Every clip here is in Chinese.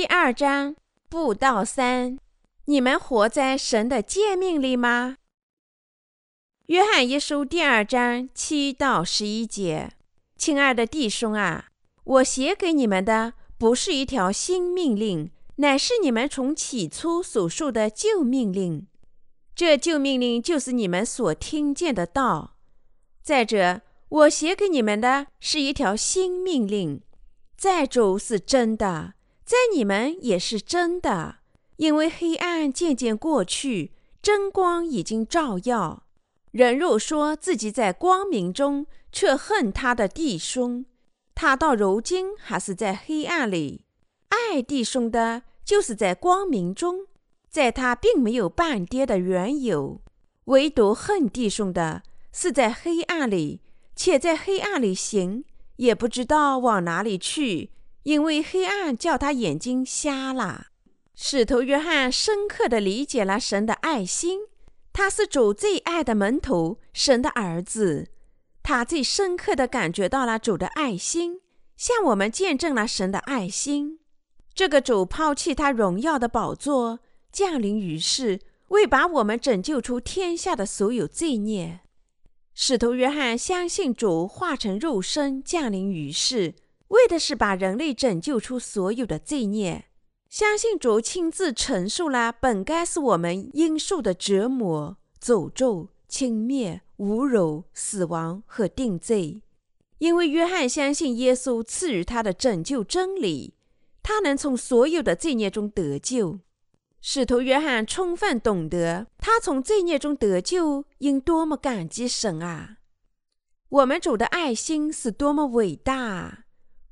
第二章布道三：你们活在神的诫命里吗？约翰一书第二章七到十一节。亲爱的弟兄啊，我写给你们的不是一条新命令，乃是你们从起初所述的旧命令。这旧命令就是你们所听见的道。再者，我写给你们的是一条新命令，在主是真的，在你们也是真的。因为黑暗渐渐过去，真光已经照耀。人若说自己在光明中，却恨他的弟兄，他到如今还是在黑暗里。爱弟兄的，就是在光明中，在他并没有半跌的缘由；唯独恨弟兄的，是在黑暗里，且在黑暗里行，也不知道往哪里去，因为黑暗叫他眼睛瞎了。使徒约翰深刻地理解了神的爱心，他是主最爱的门徒，神的儿子。他最深刻地感觉到了主的爱心，向我们见证了神的爱心。这个主抛弃他荣耀的宝座，降临于世，为把我们拯救出天下的所有罪孽。使徒约翰相信主化成肉身降临于世，为的是把人类拯救出所有的罪孽。相信主亲自承受了本该是我们应受的折磨、诅咒、轻蔑。侮辱、死亡和定罪，因为约翰相信耶稣赐予他的拯救真理，他能从所有的罪孽中得救。使徒约翰充分懂得，他从罪孽中得救，应多么感激神啊！我们主的爱心是多么伟大啊！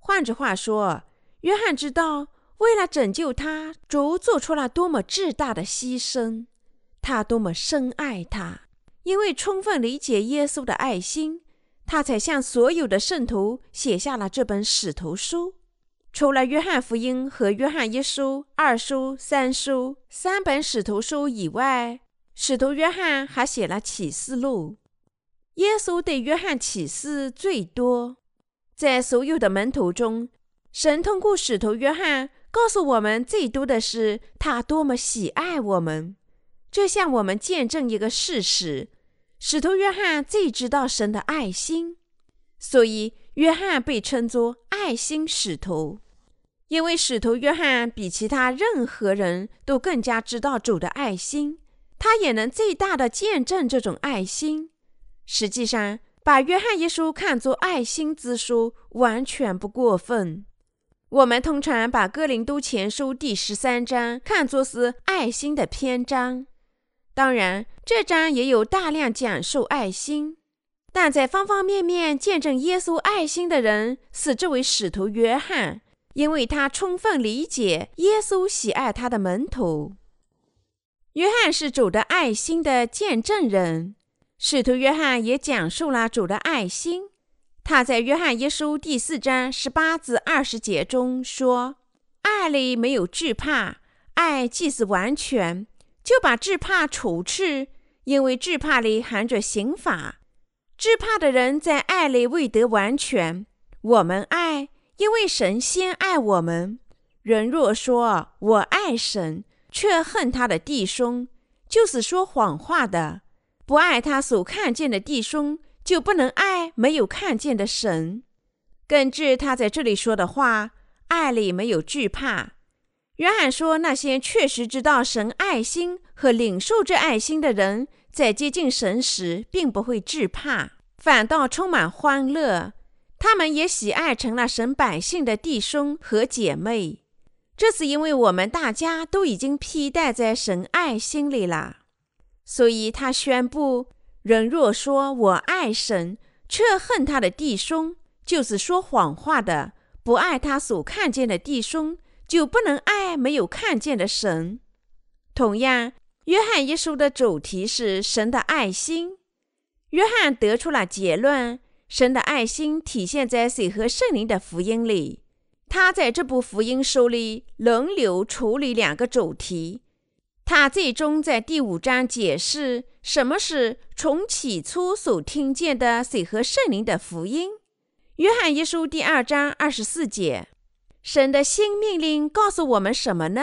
换句话说，约翰知道，为了拯救他，主做出了多么巨大的牺牲，他多么深爱他。因为充分理解耶稣的爱心，他才向所有的圣徒写下了这本使徒书。除了约翰福音和约翰一书、二书、三书三本使徒书以外，使徒约翰还写了启示录。耶稣对约翰启示最多，在所有的门徒中，神通过使徒约翰告诉我们最多的是他多么喜爱我们。这向我们见证一个事实。使徒约翰最知道神的爱心，所以约翰被称作爱心使徒。因为使徒约翰比其他任何人都更加知道主的爱心，他也能最大的见证这种爱心。实际上，把约翰一书看作爱心之书，完全不过分。我们通常把哥林都前书第十三章看作是爱心的篇章。当然，这章也有大量讲述爱心，但在方方面面见证耶稣爱心的人是这位使徒约翰，因为他充分理解耶稣喜爱他的门徒。约翰是主的爱心的见证人，使徒约翰也讲述了主的爱心。他在约翰一书第四章十八至二十节中说：“爱里没有惧怕，爱既是完全。”就把惧怕除去，因为惧怕里含着刑罚。惧怕的人在爱里未得完全。我们爱，因为神先爱我们。人若说我爱神，却恨他的弟兄，就是说谎话的。不爱他所看见的弟兄，就不能爱没有看见的神。根据他在这里说的话，爱里没有惧怕。约翰说：“那些确实知道神爱心和领受这爱心的人，在接近神时，并不会惧怕，反倒充满欢乐。他们也喜爱成了神百姓的弟兄和姐妹。这是因为我们大家都已经披戴在神爱心里了。所以他宣布：人若说我爱神，却恨他的弟兄，就是说谎话的；不爱他所看见的弟兄。”就不能爱没有看见的神。同样，约翰一书的主题是神的爱心。约翰得出了结论：神的爱心体现在水和圣灵的福音里。他在这部福音书里轮流处理两个主题。他最终在第五章解释什么是从起初所听见的水和圣灵的福音。约翰一书第二章二十四节。神的新命令告诉我们什么呢？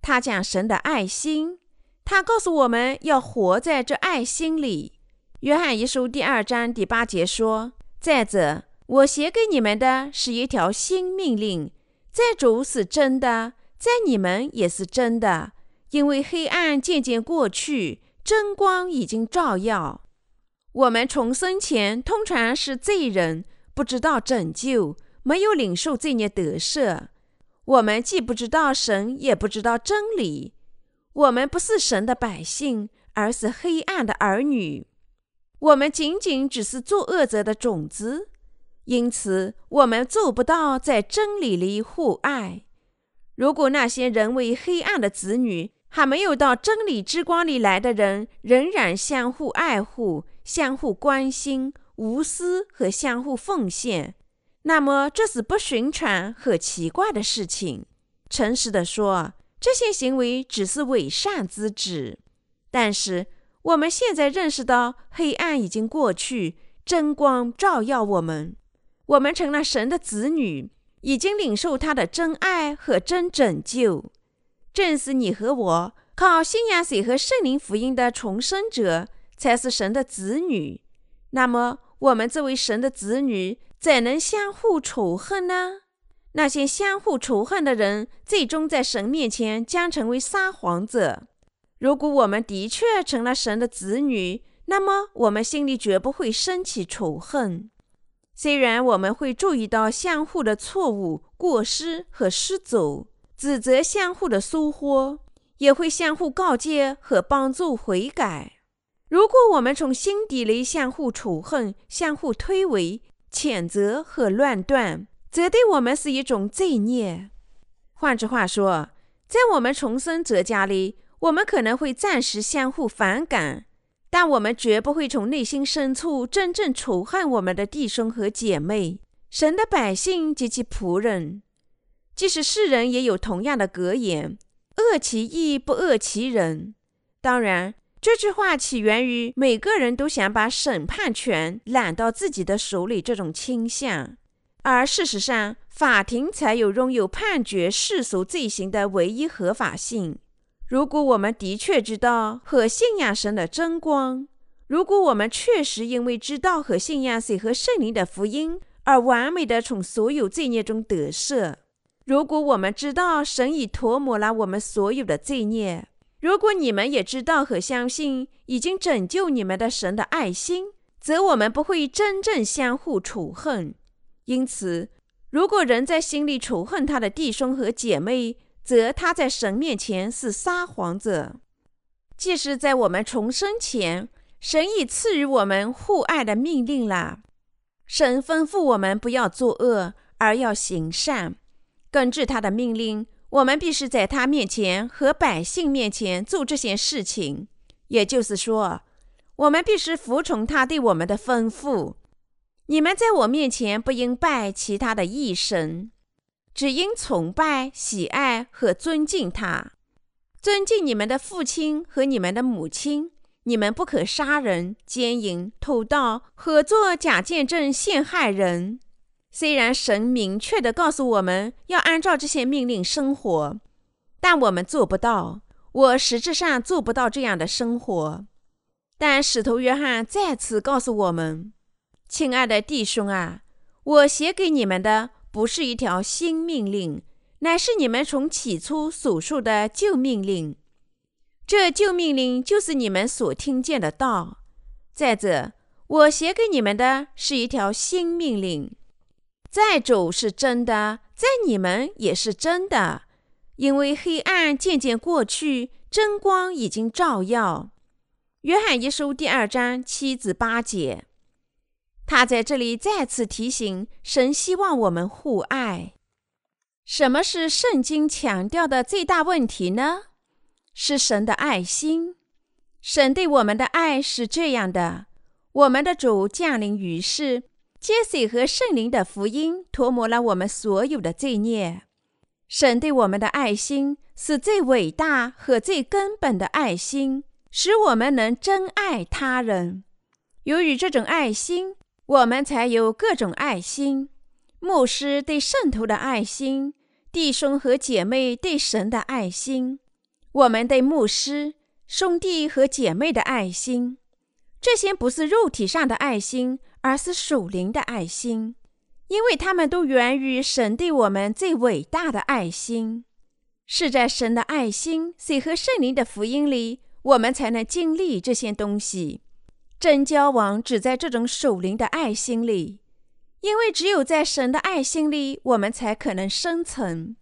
他讲神的爱心，他告诉我们要活在这爱心里。约翰一书第二章第八节说：“再者，我写给你们的是一条新命令，在主是真的，在你们也是真的，因为黑暗渐渐过去，真光已经照耀。我们重生前通常是罪人，不知道拯救。”没有领受罪孽得赦，我们既不知道神，也不知道真理。我们不是神的百姓，而是黑暗的儿女。我们仅仅只是作恶者的种子，因此我们做不到在真理里互爱。如果那些人为黑暗的子女，还没有到真理之光里来的人，仍然相互爱护、相互关心、无私和相互奉献。那么这是不寻常和奇怪的事情。诚实地说，这些行为只是伪善之举。但是我们现在认识到，黑暗已经过去，真光照耀我们，我们成了神的子女，已经领受他的真爱和真拯救。正是你和我靠信仰水和圣灵福音的重生者，才是神的子女。那么，我们这位神的子女。怎能相互仇恨呢？那些相互仇恨的人，最终在神面前将成为撒谎者。如果我们的确成了神的子女，那么我们心里绝不会升起仇恨。虽然我们会注意到相互的错误、过失和失走，指责相互的疏忽，也会相互告诫和帮助悔改。如果我们从心底里相互仇恨、相互推诿，谴责和乱断，则对我们是一种罪孽。换句话说，在我们重生者家里，我们可能会暂时相互反感，但我们绝不会从内心深处真正仇恨我们的弟兄和姐妹、神的百姓及其仆人。即使世人也有同样的格言：“恶其意，不恶其人。”当然。这句话起源于每个人都想把审判权揽到自己的手里这种倾向，而事实上，法庭才有拥有判决世俗罪行的唯一合法性。如果我们的确知道和信仰神的真光，如果我们确实因为知道和信仰谁和圣灵的福音而完美的从所有罪孽中得赦，如果我们知道神已涂抹了我们所有的罪孽，如果你们也知道和相信已经拯救你们的神的爱心，则我们不会真正相互仇恨。因此，如果人在心里仇恨他的弟兄和姐妹，则他在神面前是撒谎者。即使在我们重生前，神已赐予我们互爱的命令了。神吩咐我们不要作恶，而要行善。根据他的命令。我们必须在他面前和百姓面前做这些事情，也就是说，我们必须服从他对我们的吩咐。你们在我面前不应拜其他的异神，只应崇拜、喜爱和尊敬他。尊敬你们的父亲和你们的母亲。你们不可杀人、奸淫、偷盗、合作假见证、陷害人。虽然神明确的告诉我们要按照这些命令生活，但我们做不到。我实质上做不到这样的生活。但使徒约翰再次告诉我们：“亲爱的弟兄啊，我写给你们的不是一条新命令，乃是你们从起初所述的旧命令。这旧命令就是你们所听见的道。再者，我写给你们的是一条新命令。”在主是真的，在你们也是真的，因为黑暗渐渐过去，真光已经照耀。约翰一书第二章七至八节，他在这里再次提醒神，希望我们互爱。什么是圣经强调的最大问题呢？是神的爱心。神对我们的爱是这样的：我们的主降临于世。接水和圣灵的福音涂抹了我们所有的罪孽。神对我们的爱心是最伟大和最根本的爱心，使我们能真爱他人。由于这种爱心，我们才有各种爱心。牧师对圣徒的爱心，弟兄和姐妹对神的爱心，我们对牧师、兄弟和姐妹的爱心，这些不是肉体上的爱心，而是属灵的爱心，因为它们都源于神对我们最伟大的爱心。是在神的爱心、水和圣灵的福音里，我们才能经历这些东西。真交往只在这种属灵的爱心里。因为只有在神的爱心里，我们才可能生存；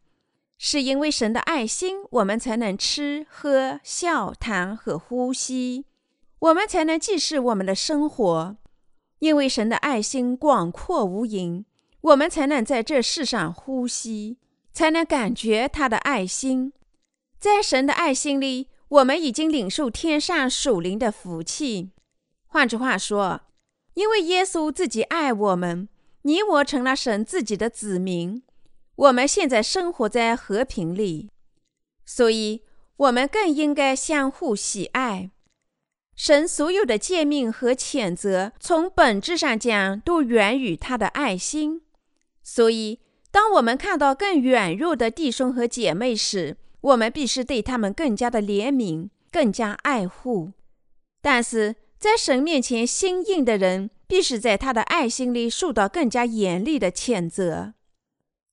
是因为神的爱心，我们才能吃喝、笑谈和呼吸，我们才能继续我们的生活。因为神的爱心广阔无垠，我们才能在这世上呼吸，才能感觉他的爱心。在神的爱心里，我们已经领受天上属灵的福气。换句话说，因为耶稣自己爱我们。你我成了神自己的子民，我们现在生活在和平里，所以我们更应该相互喜爱。神所有的诫命和谴责，从本质上讲，都源于他的爱心。所以，当我们看到更软弱的弟兄和姐妹时，我们必须对他们更加的怜悯，更加爱护。但是在神面前心硬的人，必是在他的爱心里受到更加严厉的谴责。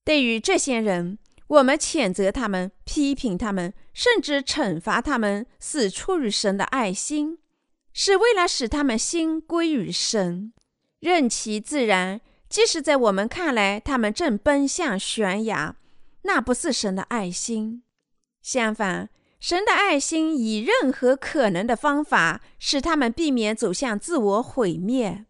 对于这些人，我们谴责他们、批评他们，甚至惩罚他们，是出于神的爱心，是为了使他们心归于神，任其自然。即使在我们看来，他们正奔向悬崖，那不是神的爱心。相反，神的爱心以任何可能的方法，使他们避免走向自我毁灭。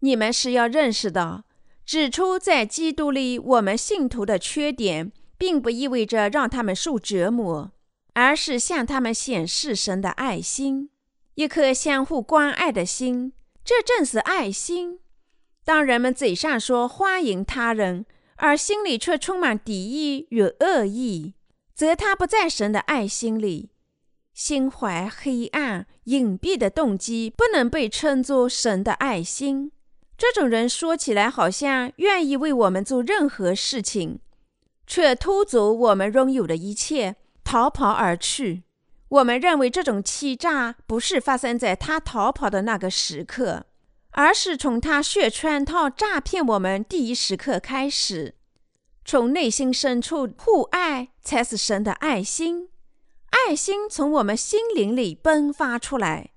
你们是要认识到，指出在基督里我们信徒的缺点，并不意味着让他们受折磨，而是向他们显示神的爱心，一颗相互关爱的心。这正是爱心。当人们嘴上说欢迎他人，而心里却充满敌意与恶意，则他不在神的爱心里。心怀黑暗、隐蔽的动机，不能被称作神的爱心。这种人说起来好像愿意为我们做任何事情，却偷走我们拥有的一切，逃跑而去。我们认为这种欺诈不是发生在他逃跑的那个时刻，而是从他血圈套诈骗我们第一时刻开始。从内心深处互爱，才是神的爱心。爱心从我们心灵里迸发出来。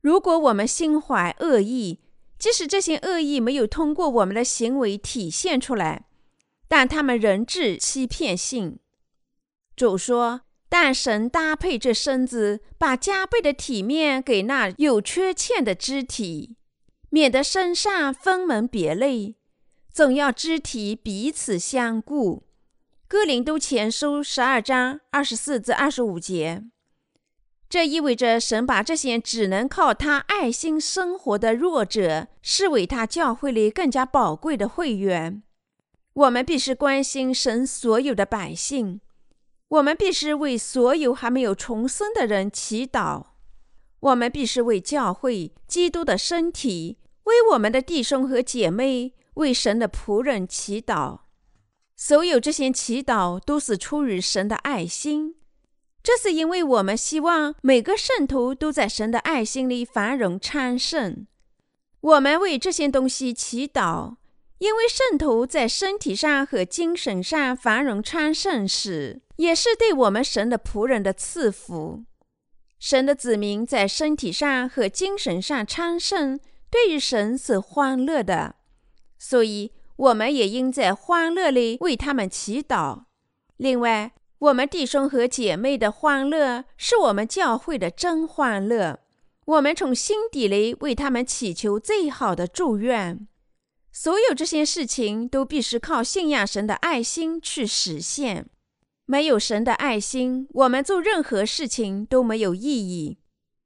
如果我们心怀恶意，即使这些恶意没有通过我们的行为体现出来，但他们仍致欺骗性。主说：“但神搭配这身子，把加倍的体面给那有缺欠的肢体，免得身上分门别类，总要肢体彼此相顾。”哥林都前书十二章二十四至二十五节。这意味着神把这些只能靠他爱心生活的弱者视为他教会里更加宝贵的会员。我们必须关心神所有的百姓，我们必须为所有还没有重生的人祈祷，我们必须为教会、基督的身体、为我们的弟兄和姐妹、为神的仆人祈祷。所有这些祈祷都是出于神的爱心。这是因为我们希望每个圣徒都在神的爱心里繁荣昌盛。我们为这些东西祈祷，因为圣徒在身体上和精神上繁荣昌盛时，也是对我们神的仆人的赐福。神的子民在身体上和精神上昌盛，对于神是欢乐的，所以我们也应在欢乐里为他们祈祷。另外，我们弟兄和姐妹的欢乐是我们教会的真欢乐。我们从心底里为他们祈求最好的祝愿。所有这些事情都必须靠信仰神的爱心去实现。没有神的爱心，我们做任何事情都没有意义。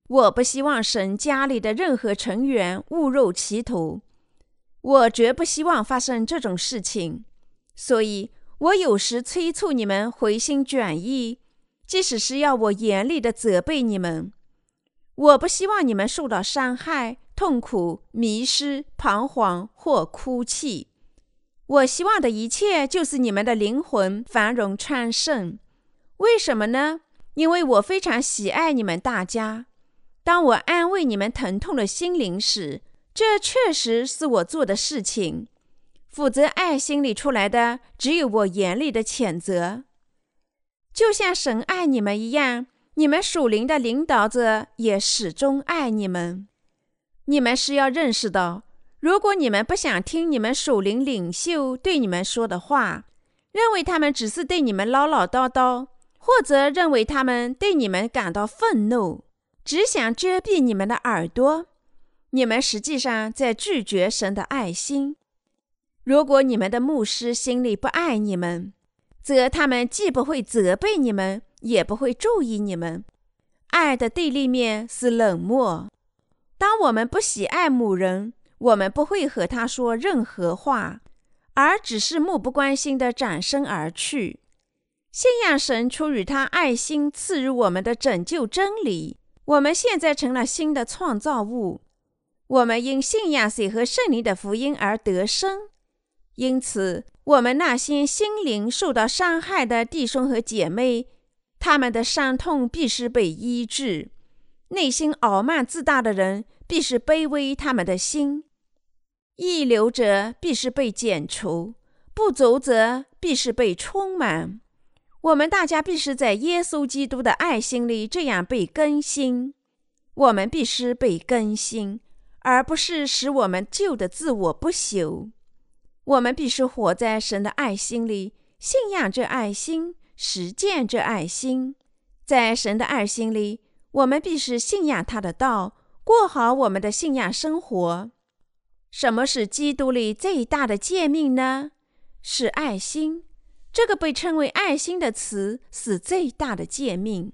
我不希望神家里的任何成员误入歧途。我绝不希望发生这种事情。所以。我有时催促你们回心转意，即使是要我严厉的责备你们。我不希望你们受到伤害、痛苦、迷失、彷徨或哭泣。我希望的一切就是你们的灵魂繁荣昌盛。为什么呢？因为我非常喜爱你们大家。当我安慰你们疼痛的心灵时，这确实是我做的事情。否则，爱心里出来的只有我严厉的谴责。就像神爱你们一样，你们属灵的领导者也始终爱你们。你们是要认识到，如果你们不想听你们属灵领袖对你们说的话，认为他们只是对你们唠唠叨叨，或者认为他们对你们感到愤怒，只想遮蔽你们的耳朵，你们实际上在拒绝神的爱心。如果你们的牧师心里不爱你们，则他们既不会责备你们，也不会注意你们。爱的对立面是冷漠。当我们不喜爱某人，我们不会和他说任何话，而只是漠不关心地转身而去。信仰神出于他爱心赐予我们的拯救真理，我们现在成了新的创造物。我们因信仰水和圣灵的福音而得生，因此。我们那些心灵受到伤害的弟兄和姐妹，他们的伤痛必须被医治；内心傲慢自大的人，必须卑微他们的心；溢流者必是被剪除，不足者必是被充满。我们大家必须在耶稣基督的爱心里这样被更新。我们必须被更新，而不是使我们旧的自我不朽。我们必须活在神的爱心里，信仰这爱心，实践这爱心。在神的爱心里，我们必须信仰他的道，过好我们的信仰生活。什么是基督里最大的诫命呢？是爱心。这个被称为爱心的词是最大的诫命。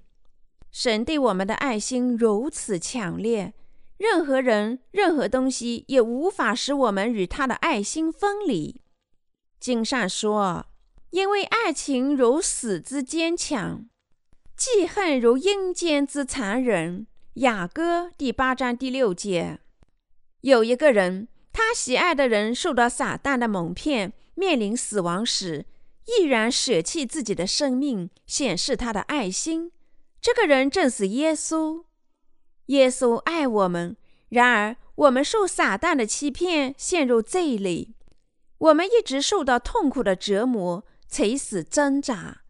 神对我们的爱心如此强烈。任何人、任何东西也无法使我们与他的爱心分离。经上说：“因为爱情如死之坚强，记恨如阴间之残忍。”雅歌第八章第六节。有一个人，他喜爱的人受到撒旦的蒙骗，面临死亡时，毅然舍弃自己的生命，显示他的爱心。这个人正是耶稣。耶稣爱我们，然而我们受撒旦的欺骗，陷入罪里。我们一直受到痛苦的折磨，垂死挣扎。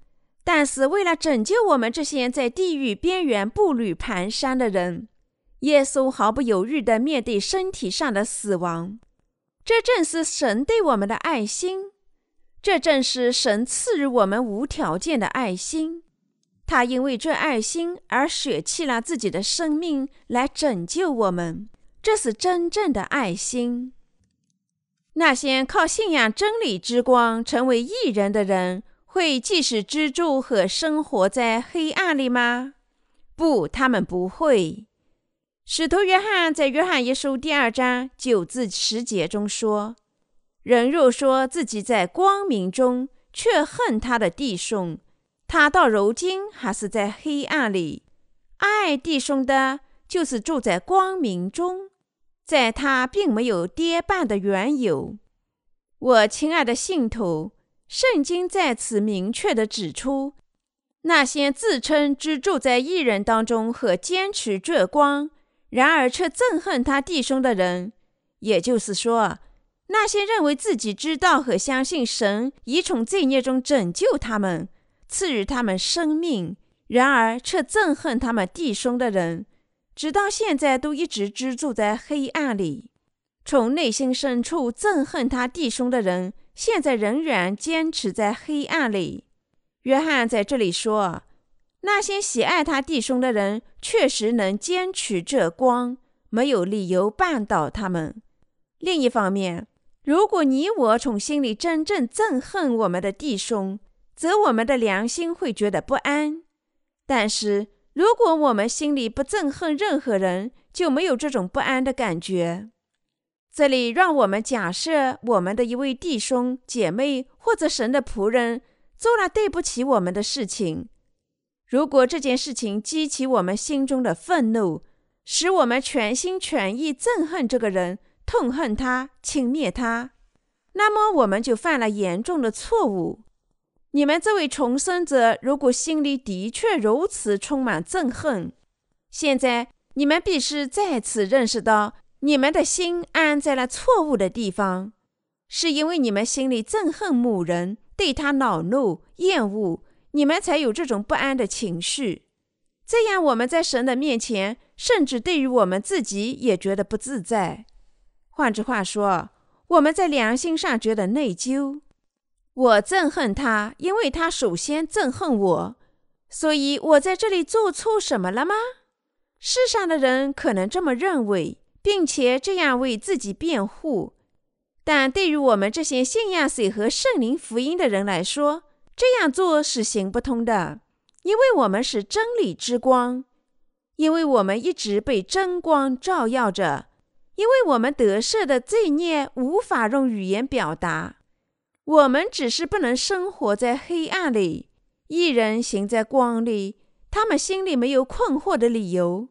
但是为了拯救我们这些在地狱边缘步履蹒跚的人，耶稣毫不犹豫地面对身体上的死亡。这正是神对我们的爱心，这正是神赐予我们无条件的爱心。他因为这爱心而舍弃了自己的生命来拯救我们，这是真正的爱心。那些靠信仰真理之光成为艺人的人，会继续居住和生活在黑暗里吗？不，他们不会。使徒约翰在《约翰一书》第二章九至十节中说：“人若说自己在光明中，却恨他的弟兄。”他到如今还是在黑暗里，爱弟兄的，就是住在光明中，在他并没有跌绊的缘由。我亲爱的信徒，圣经在此明确地指出，那些自称居住在异人当中和坚持这光，然而却憎恨他弟兄的人，也就是说，那些认为自己知道和相信神已从罪孽中拯救他们。赐予他们生命，然而却憎恨他们弟兄的人，直到现在都一直居住在黑暗里。从内心深处憎恨他弟兄的人，现在仍然坚持在黑暗里。约翰在这里说，那些喜爱他弟兄的人确实能坚持这光，没有理由绊倒他们。另一方面，如果你我从心里真正憎恨我们的弟兄，则我们的良心会觉得不安，但是如果我们心里不憎恨任何人，就没有这种不安的感觉。这里让我们假设我们的一位弟兄姐妹或者神的仆人做了对不起我们的事情，如果这件事情激起我们心中的愤怒，使我们全心全意憎恨这个人，痛恨他，轻蔑他。那么我们就犯了严重的错误。你们这位重生者，如果心里的确如此充满憎恨，现在你们必须再次认识到，你们的心安在了错误的地方，是因为你们心里憎恨某人，对他恼怒、厌恶，你们才有这种不安的情绪。这样，我们在神的面前，甚至对于我们自己也觉得不自在。换句话说，我们在良心上觉得内疚。我憎恨他，因为他首先憎恨我，所以我在这里做错什么了吗？世上的人可能这么认为，并且这样为自己辩护，但对于我们这些信仰水和圣灵福音的人来说，这样做是行不通的，因为我们是真理之光，因为我们一直被真光照耀着，因为我们得赦的罪孽无法用语言表达。我们只是不能生活在黑暗里，一人行在光里，他们心里没有困惑的理由。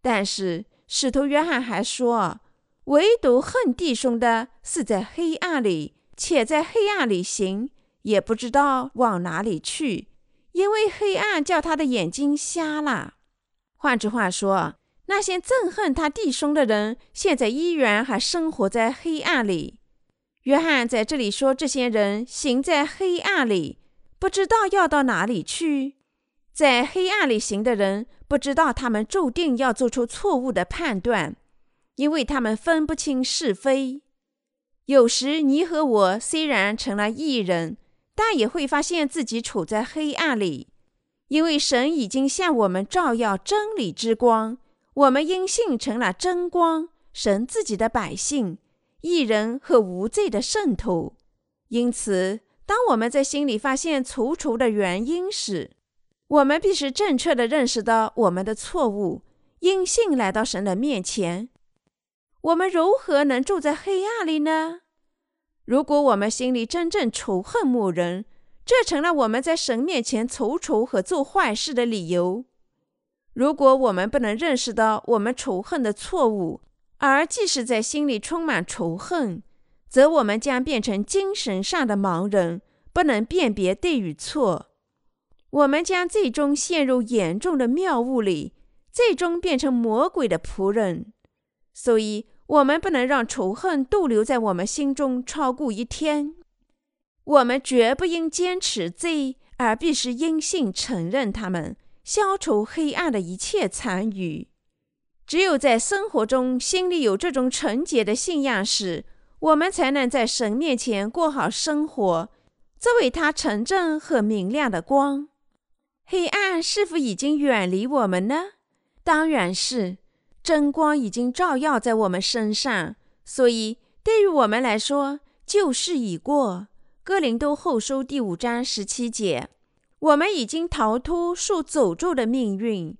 但是使徒约翰还说，唯独恨弟兄的是在黑暗里，且在黑暗里行，也不知道往哪里去，因为黑暗叫他的眼睛瞎了。换句话说，那些憎恨他弟兄的人，现在依然还生活在黑暗里。约翰在这里说：“这些人行在黑暗里，不知道要到哪里去。在黑暗里行的人，不知道他们注定要做出错误的判断，因为他们分不清是非。有时，你和我虽然成了异人，但也会发现自己处在黑暗里，因为神已经向我们照耀真理之光，我们因信成了真光，神自己的百姓。”一人和无罪的圣徒，因此，当我们在心里发现踌躇的原因时，我们必须正确的认识到我们的错误，因信来到神的面前。我们如何能住在黑暗里呢？如果我们心里真正仇恨某人，这成了我们在神面前踌躇和做坏事的理由。如果我们不能认识到我们仇恨的错误，而即使在心里充满仇恨，则我们将变成精神上的盲人，不能辨别对与错。我们将最终陷入严重的谬误里，最终变成魔鬼的仆人。所以，我们不能让仇恨逗留在我们心中超过一天。我们绝不应坚持罪，而必须因信承认他们，消除黑暗的一切残余。只有在生活中心里有这种纯洁的信仰时，我们才能在神面前过好生活，作为他纯正和明亮的光。黑暗是否已经远离我们呢？当然是，真光已经照耀在我们身上。所以，对于我们来说，旧事已过。哥林多后书第五章十七节，我们已经逃脱受诅咒的命运。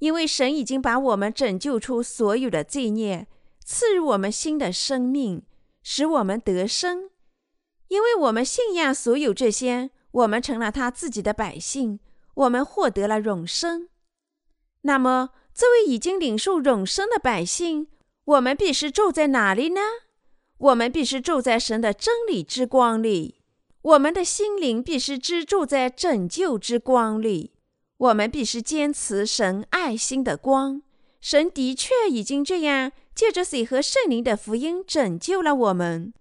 因为神已经把我们拯救出所有的罪孽，赐予我们新的生命，使我们得生。因为我们信仰所有这些，我们成了他自己的百姓，我们获得了永生。那么，这位已经领受永生的百姓，我们必须住在哪里呢？我们必须住在神的真理之光里，我们的心灵必须居住在拯救之光里。我们必须坚持神爱心的光。神的确已经这样借着水和圣灵的福音拯救了我们。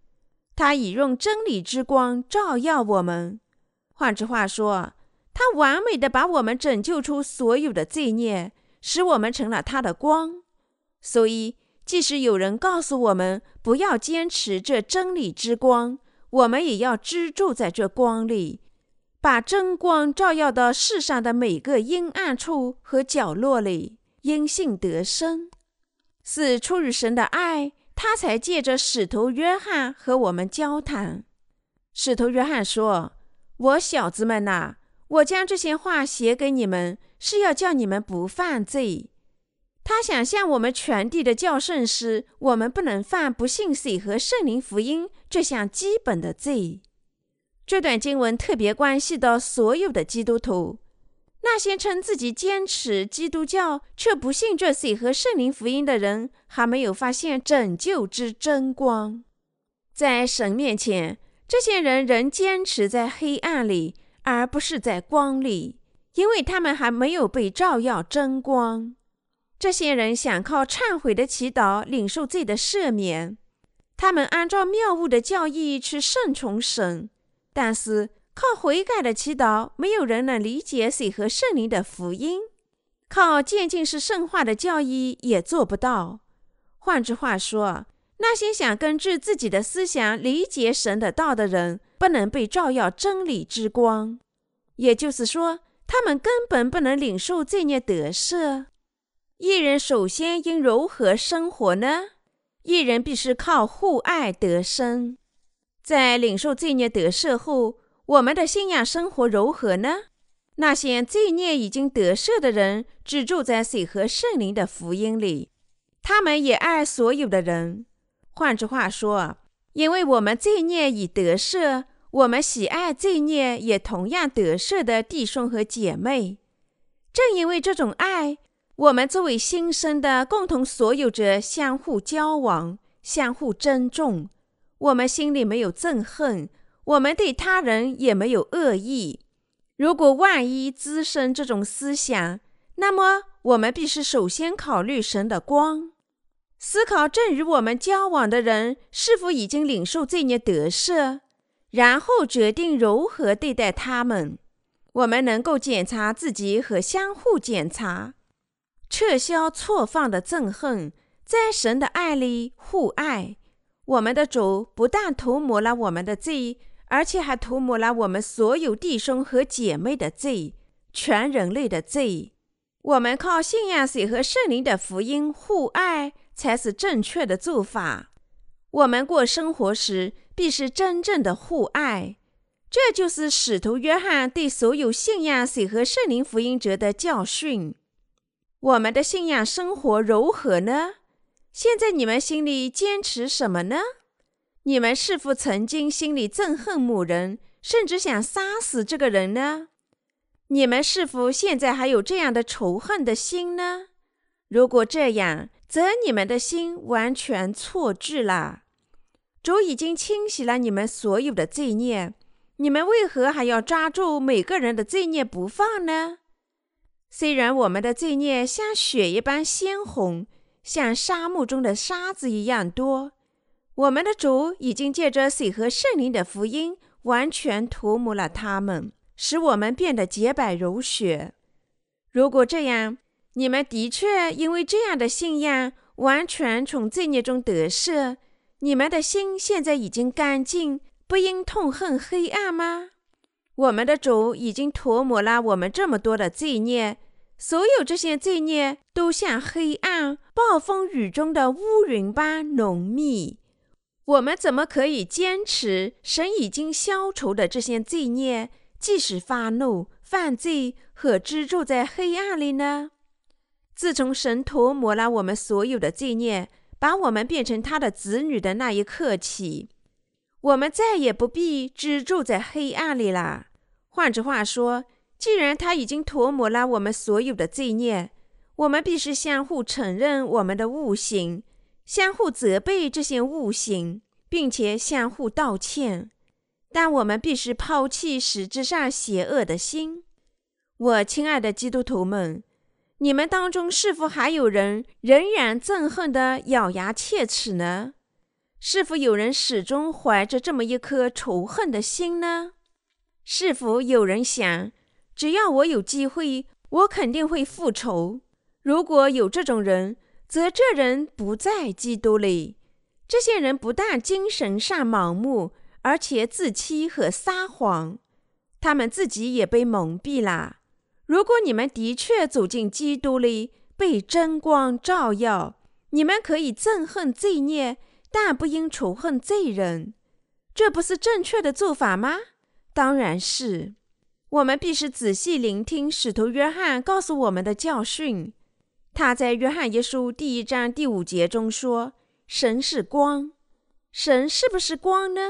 他已用真理之光照耀我们。换句话说，他完美的把我们拯救出所有的罪孽，使我们成了他的光。所以，即使有人告诉我们不要坚持这真理之光，我们也要居住在这光里。把真光照耀到世上的每个阴暗处和角落里，因信得生，是出于神的爱，他才借着使徒约翰和我们交谈。使徒约翰说：“我小子们呐，我将这些话写给你们，是要叫你们不犯罪。他想向我们传递的教圣是，我们不能犯不信水和圣灵福音这项基本的罪。”这段经文特别关系到所有的基督徒，那些称自己坚持基督教却不信这水和圣灵福音的人，还没有发现拯救之真光。在神面前，这些人仍坚持在黑暗里，而不是在光里，因为他们还没有被照耀真光。这些人想靠忏悔的祈祷领受罪的赦免，他们按照谬误的教义去顺从神，但是靠悔改的祈祷，没有人能理解水和圣灵的福音。靠渐进式圣化的教义也做不到。换句话说，那些想根据自己的思想理解神的道的人，不能被照耀真理之光。也就是说，他们根本不能领受罪孽得赦。一人首先应如何生活呢？一人必须靠互爱得生。在领受罪孽得赦后，我们的信仰生活如何呢？那些罪孽已经得赦的人，只住在水和圣灵的福音里。他们也爱所有的人。换句话说，因为我们罪孽已得赦，我们喜爱罪孽也同样得赦的弟兄和姐妹。正因为这种爱，我们作为新生的共同所有者，相互交往，相互珍重。我们心里没有憎恨，我们对他人也没有恶意。如果万一滋生这种思想，那么我们必须首先考虑神的光，思考正与我们交往的人是否已经领受罪孽得赦，然后决定如何对待他们。我们能够检查自己和相互检查，撤销错放的憎恨，在神的爱里互爱。我们的主不但涂抹了我们的罪。而且还涂抹了我们所有弟兄和姐妹的罪，全人类的罪。我们靠信仰水和圣灵的福音互爱，才是正确的做法。我们过生活时，必是真正的互爱。这就是使徒约翰对所有信仰水和圣灵福音者的教训。我们的信仰生活如何呢？现在你们心里坚持什么呢？你们是否曾经心里憎恨某人，甚至想杀死这个人呢？你们是否现在还有这样的仇恨的心呢？如果这样，则你们的心完全错置了。主已经清洗了你们所有的罪孽，你们为何还要抓住每个人的罪孽不放呢？虽然我们的罪孽像血一般鲜红，像沙漠中的沙子一样多。我们的主已经借着水和圣灵的福音，完全涂抹了他们，使我们变得洁白如雪。如果这样，你们的确因为这样的信仰，完全从罪孽中得赦，你们的心现在已经干净，不应痛恨黑暗吗？我们的主已经涂抹了我们这么多的罪孽，所有这些罪孽都像黑暗、暴风雨中的乌云般浓密。我们怎么可以坚持神已经消除的这些罪孽，即使发怒、犯罪和居住在黑暗里呢？自从神涂抹了我们所有的罪孽，把我们变成他的子女的那一刻起，我们再也不必居住在黑暗里了。换句话说，既然他已经涂抹了我们所有的罪孽，我们必须相互承认我们的悟性。相互责备这些误行，并且相互道歉，但我们必须抛弃实质上邪恶的心。我亲爱的基督徒们，你们当中是否还有人仍然憎恨的咬牙切齿呢？是否有人始终怀着这么一颗仇恨的心呢？是否有人想，只要我有机会，我肯定会复仇？如果有这种人，则这人不在基督里。这些人不但精神上盲目，而且自欺和撒谎，他们自己也被蒙蔽了。如果你们的确走进基督里，被真光照耀，你们可以憎恨罪孽，但不应仇恨罪人。这不是正确的做法吗？当然是。我们必须仔细聆听使徒约翰告诉我们的教训。他在约翰一书第一章第五节中说：“神是光，神是不是光呢？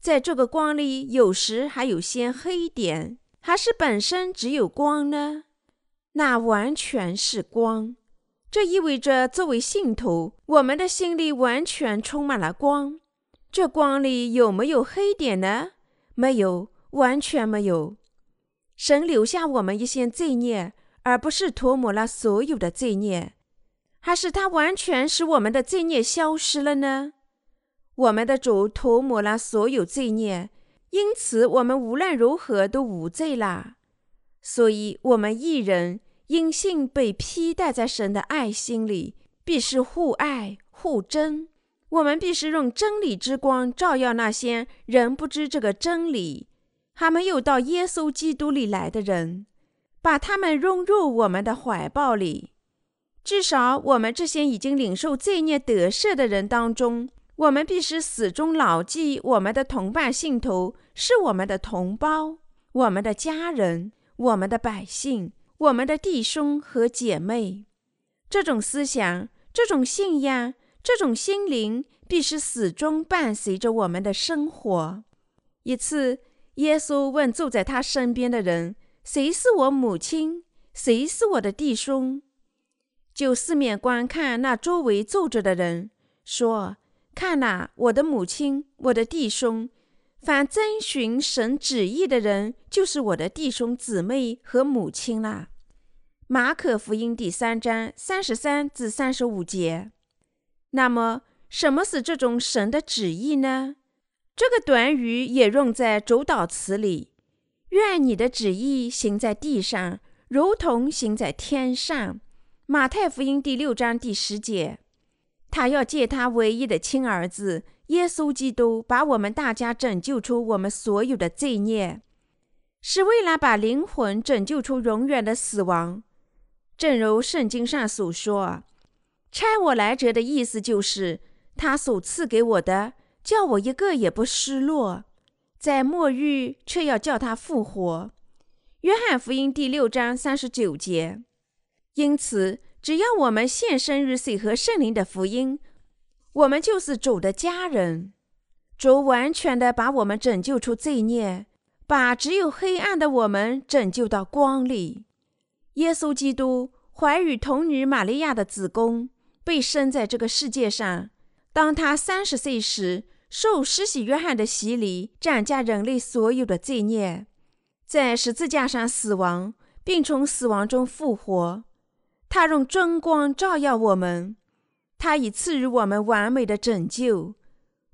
在这个光里，有时还有些黑点，还是本身只有光呢？那完全是光。这意味着，作为信徒，我们的心里完全充满了光。这光里有没有黑点呢？没有，完全没有。神留下我们一些罪孽，而不是涂抹了所有的罪孽，还是他完全使我们的罪孽消失了呢？我们的主涂抹了所有罪孽，因此我们无论如何都无罪啦。所以，我们一人因信被披戴在神的爱心里，必是互爱互争。我们必须用真理之光照耀那些人不知这个真理，还没有到耶稣基督里来的人，把他们融入我们的怀抱里。至少，我们这些已经领受罪孽得赦的人当中，我们必须始终牢记：我们的同伴信徒是我们的同胞、我们的家人、我们的百姓、我们的弟兄和姐妹。这种思想，这种信仰。这种心灵必须始终伴随着我们的生活。一次，耶稣问坐在他身边的人：“谁是我母亲？谁是我的弟兄？”就四面观看那周围坐着的人，说：“看呐，我的母亲，我的弟兄。凡遵循神旨意的人，就是我的弟兄姊妹和母亲啦。”马可福音第三章三十三至三十五节。那么，什么是这种神的旨意呢？这个短语也用在主导词里：“愿你的旨意行在地上，如同行在天上。”马太福音第六章第十节。他要借他唯一的亲儿子耶稣基督，把我们大家拯救出我们所有的罪孽，是为了把灵魂拯救出永远的死亡。正如圣经上所说。差我来者的意思就是，他所赐给我的，叫我一个也不失落，在末日却要叫他复活。约翰福音第六章三十九节。因此，只要我们献身于水和圣灵的福音，我们就是主的家人。主完全的把我们拯救出罪孽，把只有黑暗的我们拯救到光里。耶稣基督怀与童女玛利亚的子宫。被生在这个世界上。当他三十岁时，受施洗约翰的洗礼，斩下人类所有的罪孽，在十字架上死亡，并从死亡中复活。他用真光照耀我们，他已赐予我们完美的拯救。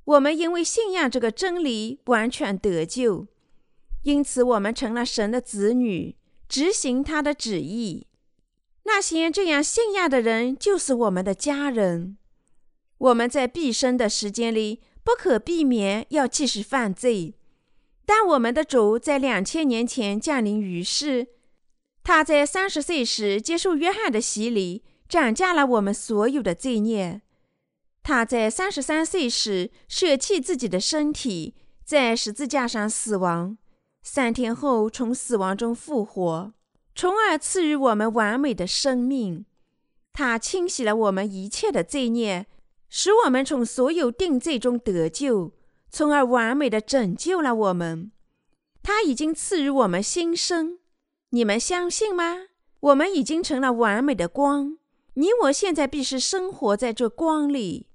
我们因为信仰这个真理，完全得救，因此我们成了神的子女，执行他的旨意。那些这样信仰的人，就是我们的家人。我们在毕生的时间里，不可避免要继续犯罪，但我们的主在两千年前降临于世。他在三十岁时接受约翰的洗礼，斩下了我们所有的罪孽。他在三十三岁时舍弃自己的身体，在十字架上死亡，三天后从死亡中复活。从而赐予我们完美的生命，他清洗了我们一切的罪孽，使我们从所有定罪中得救，从而完美的拯救了我们。他已经赐予我们新生，你们相信吗？我们已经成了完美的光，你我现在必须生活在这光里。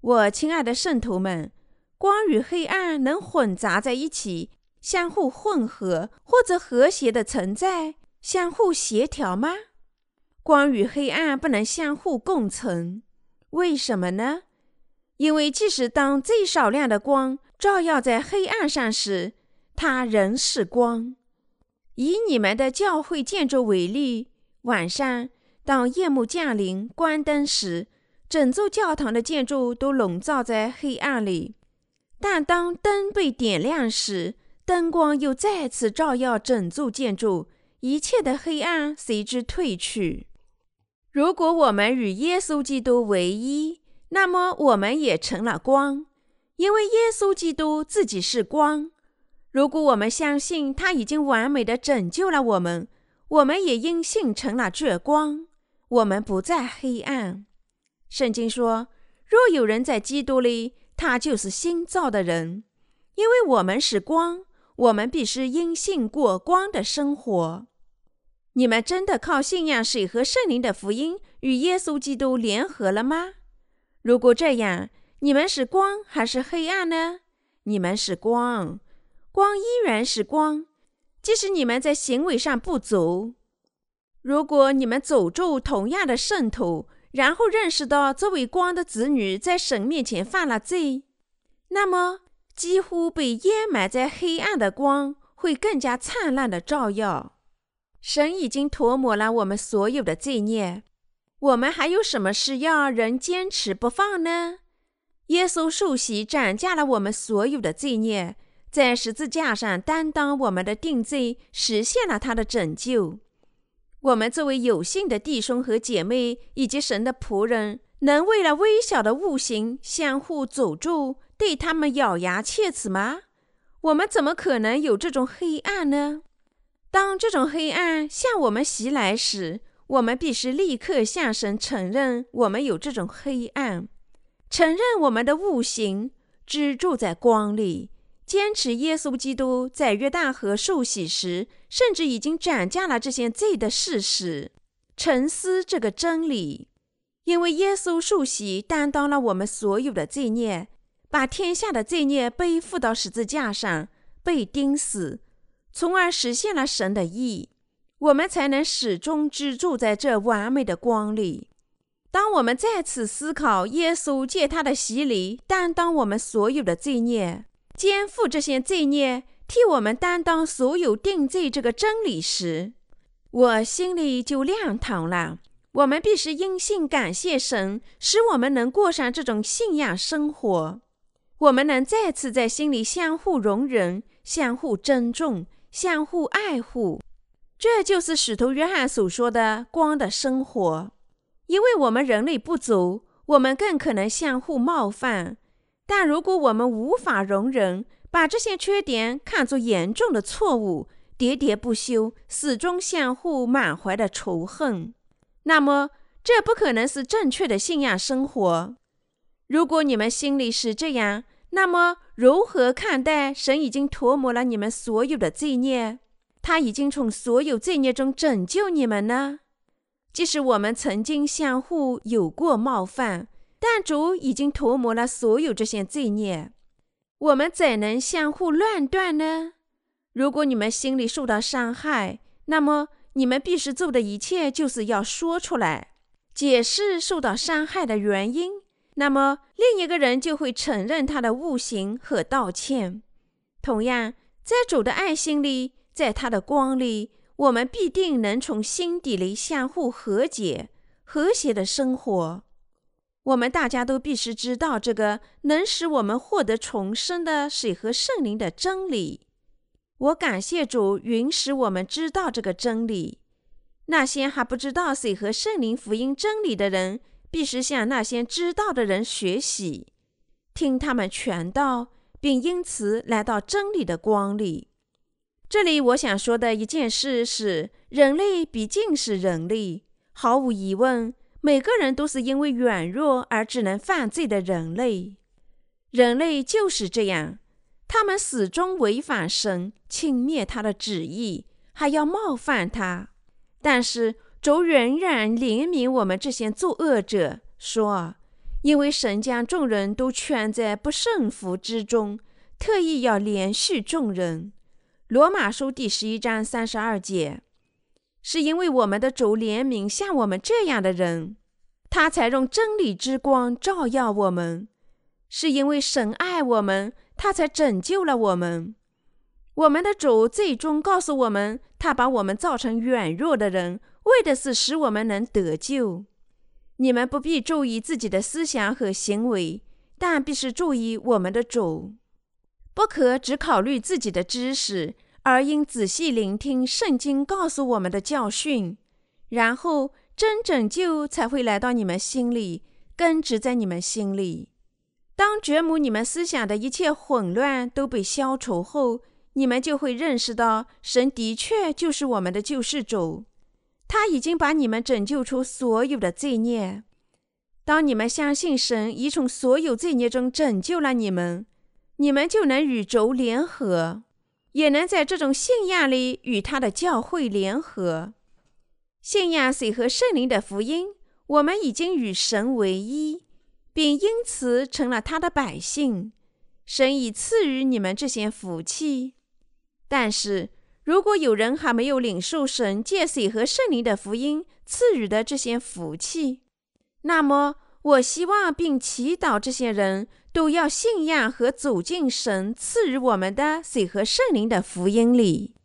我亲爱的圣徒们，光与黑暗能混杂在一起，相互混合或者和谐的存在。相互协调吗？光与黑暗不能相互共存，为什么呢？因为即使当最少量的光照耀在黑暗上时，它仍是光。以你们的教会建筑为例，晚上当夜幕降临、关灯时，整座教堂的建筑都笼罩在黑暗里；但当灯被点亮时，灯光又再次照耀整座建筑。一切的黑暗随之褪去。如果我们与耶稣基督为一，那么我们也成了光，因为耶稣基督自己是光。如果我们相信他已经完美的拯救了我们，我们也因信成了这光，我们不再黑暗。圣经说：“若有人在基督里，他就是新造的人。”因为我们是光。我们必须因信过光的生活。你们真的靠信仰水和圣灵的福音与耶稣基督联合了吗？如果这样，你们是光还是黑暗呢？你们是光，光依然是光，即使你们在行为上不足。如果你们走住同样的圣途，然后认识到作为光的子女在神面前犯了罪，那么几乎被淹埋在黑暗的光会更加灿烂的照耀。神已经涂抹了我们所有的罪孽，我们还有什么事要仍坚持不放呢？耶稣受洗斩价了我们所有的罪孽，在十字架上担当我们的定罪，实现了他的拯救。我们作为有幸的弟兄和姐妹，以及神的仆人，能为了微小的物形相互诅咒，对他们咬牙切齿吗？我们怎么可能有这种黑暗呢？当这种黑暗向我们袭来时，我们必须立刻向神承认我们有这种黑暗，承认我们的物形居住在光里。坚持耶稣基督在约旦河受洗时，甚至已经斩价了这些罪的事实，沉思这个真理。因为耶稣受洗担当了我们所有的罪孽，把天下的罪孽背负到十字架上，被钉死，从而实现了神的意，我们才能始终居住在这完美的光里。当我们再次思考耶稣借他的洗礼担当我们所有的罪孽，肩负这些罪孽，替我们担当所有定罪这个真理时，我心里就亮堂了。我们必须因信感谢神，使我们能过上这种信仰生活。我们能再次在心里相互容忍、相互尊重、相互爱护。这就是使徒约翰所说的“光的生活”。因为我们人类不足，我们更可能相互冒犯。但如果我们无法容忍，把这些缺点看作严重的错误，喋喋不休，始终相互满怀的仇恨，那么这不可能是正确的信仰生活。如果你们心里是这样，那么如何看待神已经涂抹了你们所有的罪孽？他已经从所有罪孽中拯救你们呢？即使我们曾经相互有过冒犯。但主已经涂抹了所有这些罪孽，我们怎能相互乱断呢？如果你们心里受到伤害，那么你们必须做的一切就是要说出来，解释受到伤害的原因。那么另一个人就会承认他的误行和道歉。同样，在主的爱心里，在他的光里，我们必定能从心底里相互和解、和谐的生活。我们大家都必须知道这个能使我们获得重生的水和圣灵的真理。我感谢主允许我们知道这个真理。那些还不知道水和圣灵福音真理的人，必须向那些知道的人学习，听他们传道，并因此来到真理的光里。这里我想说的一件事是：人类毕竟是人类，毫无疑问。每个人都是因为软弱而只能犯罪的人类，人类就是这样，他们始终违反神，轻蔑他的旨意，还要冒犯他。但是主仍然怜悯我们这些作恶者，说：“因为神将众人都圈在不胜服之中，特意要连续众人。”罗马书第十一章三十二节。是因为我们的主怜悯像我们这样的人，他才用真理之光照耀我们；是因为神爱我们，他才拯救了我们。我们的主最终告诉我们，他把我们造成软弱的人，为的是使我们能得救。你们不必注意自己的思想和行为，但必须注意我们的主，不可只考虑自己的知识。而应仔细聆听圣经告诉我们的教训，然后真拯救才会来到你们心里，根植在你们心里。当觉母你们思想的一切混乱都被消除后，你们就会认识到，神的确就是我们的救世主，他已经把你们拯救出所有的罪孽。当你们相信神已从所有罪孽中拯救了你们，你们就能与主联合。也能在这种信仰里与他的教会联合，信仰水和圣灵的福音。我们已经与神为一，并因此成了他的百姓。神已赐予你们这些福气。但是如果有人还没有领受神借水和圣灵的福音赐予的这些福气，那么我希望并祈祷这些人都要信仰和走进神赐予我们的水和圣灵的福音里。